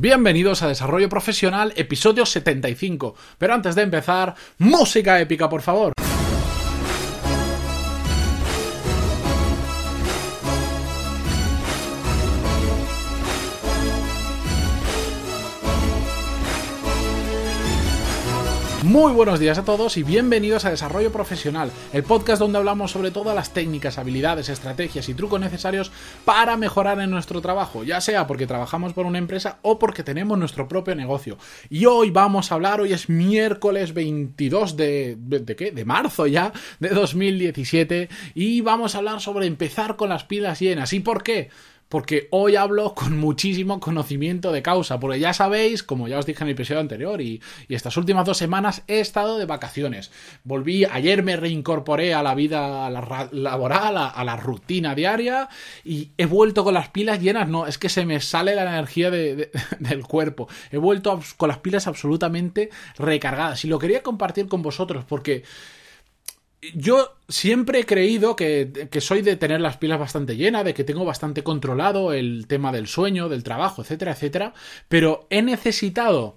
Bienvenidos a Desarrollo Profesional, episodio 75. Pero antes de empezar, música épica, por favor. Muy buenos días a todos y bienvenidos a Desarrollo Profesional, el podcast donde hablamos sobre todas las técnicas, habilidades, estrategias y trucos necesarios para mejorar en nuestro trabajo, ya sea porque trabajamos por una empresa o porque tenemos nuestro propio negocio. Y hoy vamos a hablar, hoy es miércoles 22 de... ¿de qué? De marzo ya, de 2017, y vamos a hablar sobre empezar con las pilas llenas. ¿Y por qué? Porque hoy hablo con muchísimo conocimiento de causa, porque ya sabéis, como ya os dije en el episodio anterior, y, estas últimas dos semanas he estado de vacaciones. Volví, ayer me reincorporé a la vida laboral, a, la rutina diaria, y he vuelto con las pilas llenas, no, es que se me sale la energía del cuerpo. He vuelto con las pilas absolutamente recargadas, y lo quería compartir con vosotros, porque yo siempre he creído que, que, soy de tener las pilas bastante llenas, de que tengo bastante controlado el tema del sueño, del trabajo, etcétera, etcétera, pero he necesitado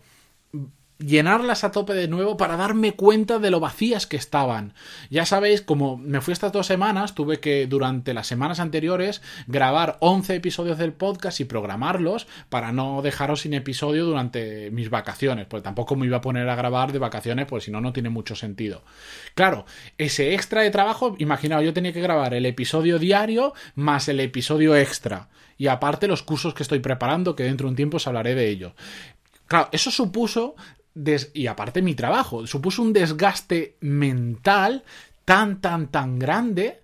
llenarlas a tope de nuevo para darme cuenta de lo vacías que estaban. Ya sabéis, como me fui estas dos semanas, tuve que durante las semanas anteriores grabar 11 episodios del podcast y programarlos para no dejaros sin episodio durante mis vacaciones, porque tampoco me iba a poner a grabar de vacaciones, pues si no, no tiene mucho sentido. Claro, ese extra de trabajo, imaginaos, yo tenía que grabar el episodio diario más el episodio extra. Y aparte los cursos que estoy preparando, que dentro de un tiempo os hablaré de ello. Claro, eso supuso y aparte mi trabajo, supuso un desgaste mental tan, tan, tan grande,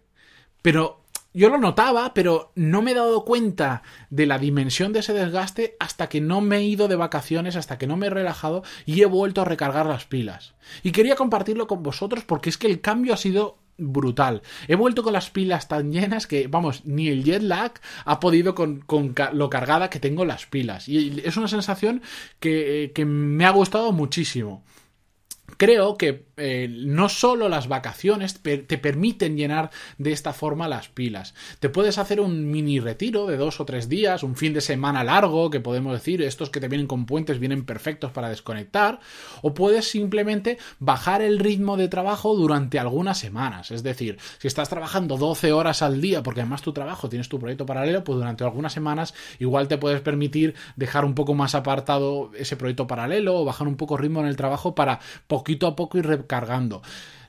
pero yo lo notaba, pero no me he dado cuenta de la dimensión de ese desgaste hasta que no me he ido de vacaciones, hasta que no me he relajado y he vuelto a recargar las pilas. Y quería compartirlo con vosotros porque es que el cambio ha sido brutal. He vuelto con las pilas tan llenas que, vamos, ni el jet lag ha podido con, lo cargada que tengo las pilas. Y es una sensación que, que me ha gustado muchísimo. Creo que eh, no solo las vacaciones te permiten llenar de esta forma las pilas. Te puedes hacer un mini retiro de dos o tres días, un fin de semana largo, que podemos decir, estos que te vienen con puentes vienen perfectos para desconectar, o puedes simplemente bajar el ritmo de trabajo durante algunas semanas. Es decir, si estás trabajando 12 horas al día, porque además tu trabajo tienes tu proyecto paralelo, pues durante algunas semanas igual te puedes permitir dejar un poco más apartado ese proyecto paralelo o bajar un poco ritmo en el trabajo para poquito a poco ir cargando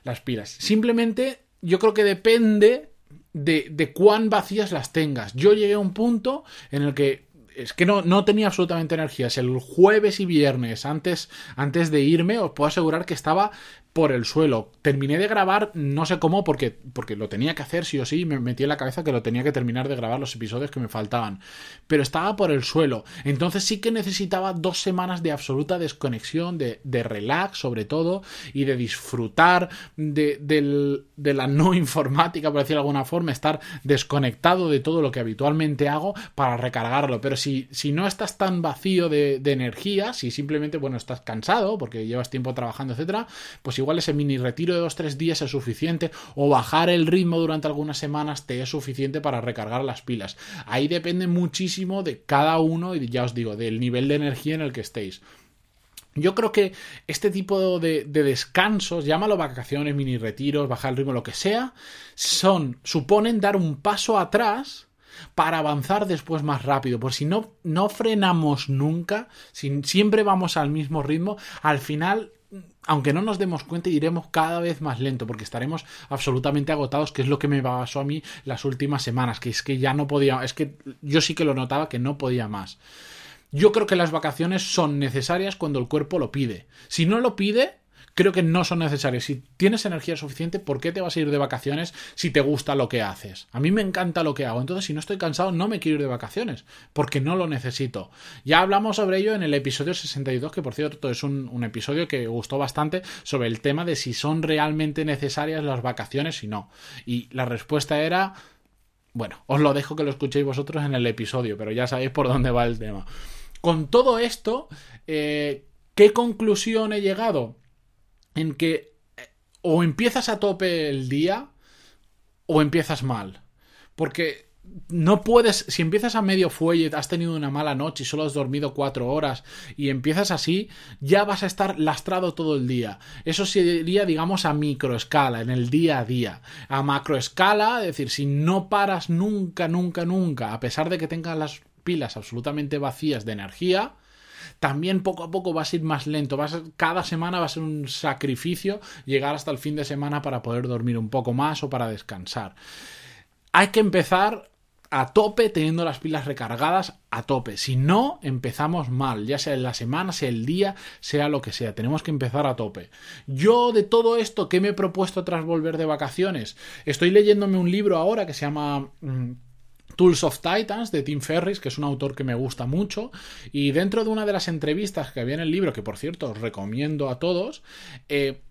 las pilas. Simplemente yo creo que depende de, de, cuán vacías las tengas. Yo llegué a un punto en el que es que no, no tenía absolutamente energía. Es el jueves y viernes, antes, antes de irme, os puedo asegurar que estaba por el suelo. Terminé de grabar, no sé cómo, porque, porque lo tenía que hacer sí o sí, me metí en la cabeza que lo tenía que terminar de grabar los episodios que me faltaban. Pero estaba por el suelo. Entonces sí que necesitaba dos semanas de absoluta desconexión, de, de relax sobre todo, y de disfrutar de, de, la no informática, por decirlo de alguna forma, estar desconectado de todo lo que habitualmente hago para recargarlo. Pero si, si no estás tan vacío de, de energía, si simplemente, bueno, estás cansado porque llevas tiempo trabajando, etcétera, pues igual ese mini retiro de dos tres días es suficiente o bajar el ritmo durante algunas semanas te es suficiente para recargar las pilas. Ahí depende muchísimo de cada uno y ya os digo, del nivel de energía en el que estéis. Yo creo que este tipo de, de, descansos, llámalo vacaciones, mini retiros, bajar el ritmo, lo que sea, son, suponen dar un paso atrás para avanzar después más rápido. Por si no, no frenamos nunca, si siempre vamos al mismo ritmo, al final aunque no nos demos cuenta, iremos cada vez más lento porque estaremos absolutamente agotados, que es lo que me pasó a mí las últimas semanas, que es que ya no podía, es que yo sí que lo notaba que no podía más. Yo creo que las vacaciones son necesarias cuando el cuerpo lo pide. Si no lo pide, creo que no son necesarios. Si tienes energía suficiente, ¿por qué te vas a ir de vacaciones si te gusta lo que haces? A mí me encanta lo que hago, entonces si no estoy cansado no me quiero ir de vacaciones, porque no lo necesito. Ya hablamos sobre ello en el episodio 62, que por cierto es un, episodio que gustó bastante sobre el tema de si son realmente necesarias las vacaciones y no. Y la respuesta era... Bueno, os lo dejo que lo escuchéis vosotros en el episodio, pero ya sabéis por dónde va el tema. Con todo esto, eh, ¿qué conclusión he llegado? En que eh, o empiezas a tope el día o empiezas mal. Porque no puedes, si empiezas a medio fuelle, has tenido una mala noche y solo has dormido cuatro horas y empiezas así, ya vas a estar lastrado todo el día. Eso sería, digamos, a microescala, en el día a día. A macroescala, es decir, si no paras nunca, nunca, nunca, a pesar de que tengas las pilas absolutamente vacías de energía, también poco a poco vas a ir más lento. Vas cada semana va a ser un sacrificio llegar hasta el fin de semana para poder dormir un poco más o para descansar. Hay que empezar a tope teniendo las pilas recargadas a tope. Si no, empezamos mal, ya sea en la semana, sea el día, sea lo que sea. Tenemos que empezar a tope. Yo de todo esto, ¿qué me he propuesto tras volver de vacaciones? Estoy leyéndome un libro ahora que se llama... Mm, Tools of Titans de Tim Ferris, que es un autor que me gusta mucho, y dentro de una de las entrevistas que había en el libro, que por cierto os recomiendo a todos, eh,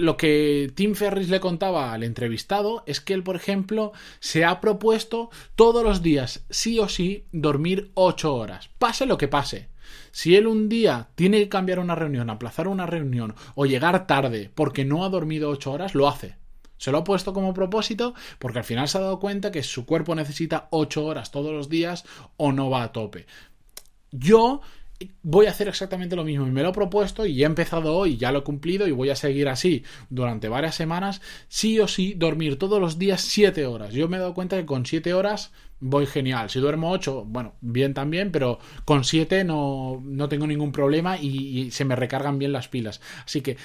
lo que Tim Ferris le contaba al entrevistado es que él, por ejemplo, se ha propuesto todos los días, sí o sí, dormir 8 horas, pase lo que pase. Si él un día tiene que cambiar una reunión, aplazar una reunión o llegar tarde porque no ha dormido 8 horas, lo hace. Se lo ha puesto como propósito porque al final se ha dado cuenta que su cuerpo necesita 8 horas todos los días o no va a tope. Yo voy a hacer exactamente lo mismo y me lo he propuesto y he empezado hoy, ya lo he cumplido y voy a seguir así durante varias semanas, sí o sí dormir todos los días 7 horas. Yo me he dado cuenta que con 7 horas voy genial. Si duermo 8, bueno, bien también, pero con 7 no, no tengo ningún problema y, y se me recargan bien las pilas. Así que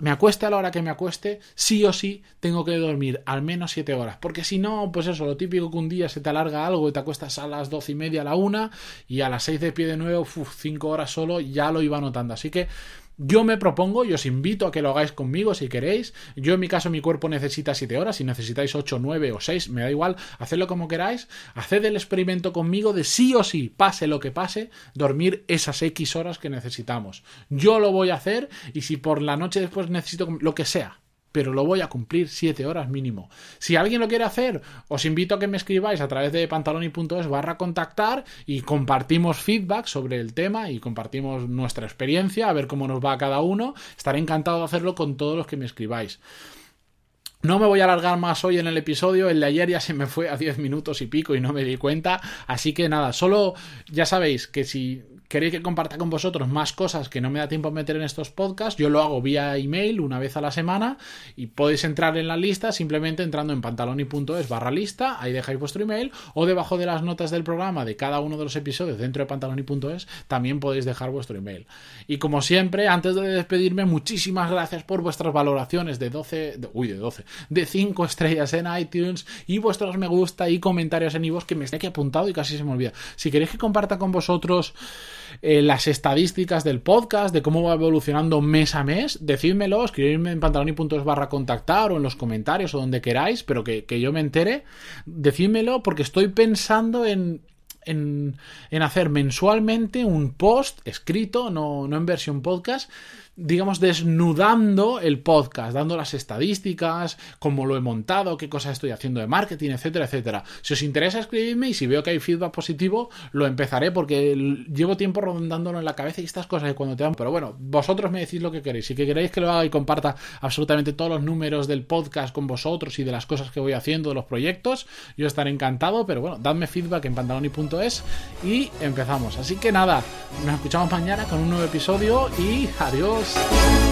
me acueste a la hora que me acueste, sí o sí tengo que dormir al menos 7 horas. Porque si no, pues eso, lo típico que un día se te alarga algo y te acuestas a las 12 y media, a la 1 y a las 6 de pie de nuevo, 5 horas solo, ya lo iba notando. Así que yo me propongo y os invito a que lo hagáis conmigo si queréis. Yo en mi caso mi cuerpo necesita 7 horas, si necesitáis 8, 9 o 6, me da igual, hacedlo como queráis. Haced el experimento conmigo de sí o sí, pase lo que pase, dormir esas X horas que necesitamos. Yo lo voy a hacer y si por la noche después necesito lo que sea, pero lo voy a cumplir 7 horas mínimo. Si alguien lo quiere hacer, os invito a que me escribáis a través de pantaloni.es barra contactar y compartimos feedback sobre el tema y compartimos nuestra experiencia, a ver cómo nos va a cada uno. Estaré encantado de hacerlo con todos los que me escribáis. No me voy a alargar más hoy en el episodio, el de ayer ya se me fue a 10 minutos y pico y no me di cuenta, así que nada, solo ya sabéis que si queréis que comparta con vosotros más cosas que no me da tiempo a meter en estos podcasts, yo lo hago vía email una vez a la semana y podéis entrar en la lista simplemente entrando en pantaloni.es barra lista, ahí dejáis vuestro email o debajo de las notas del programa de cada uno de los episodios dentro de pantaloni.es también podéis dejar vuestro email. Y como siempre, antes de despedirme, muchísimas gracias por vuestras valoraciones de 12, uy, de 12, de 5 estrellas en iTunes y vuestros me gusta y comentarios en iVoox que me está aquí apuntado y casi se me olvida. Si queréis que comparta con vosotros eh, las estadísticas del podcast, de cómo va evolucionando mes a mes, decídmelo, escribidme en pantaloni.es barra contactar o en los comentarios o donde queráis, pero que, que yo me entere, decídmelo porque estoy pensando en en, en, hacer mensualmente un post escrito, no, no en versión podcast, digamos, desnudando el podcast, dando las estadísticas, cómo lo he montado, qué cosas estoy haciendo de marketing, etcétera, etcétera. Si os interesa, escribidme y si veo que hay feedback positivo, lo empezaré porque llevo tiempo rondándolo en la cabeza y estas cosas cuando te dan. Pero bueno, vosotros me decís lo que queréis. Si que queréis que lo haga y comparta absolutamente todos los números del podcast con vosotros y de las cosas que voy haciendo, de los proyectos, yo estaré encantado. Pero bueno, dadme feedback en pantaloni.es y empezamos. Así que nada, nos escuchamos mañana con un nuevo episodio y adiós. Adiós.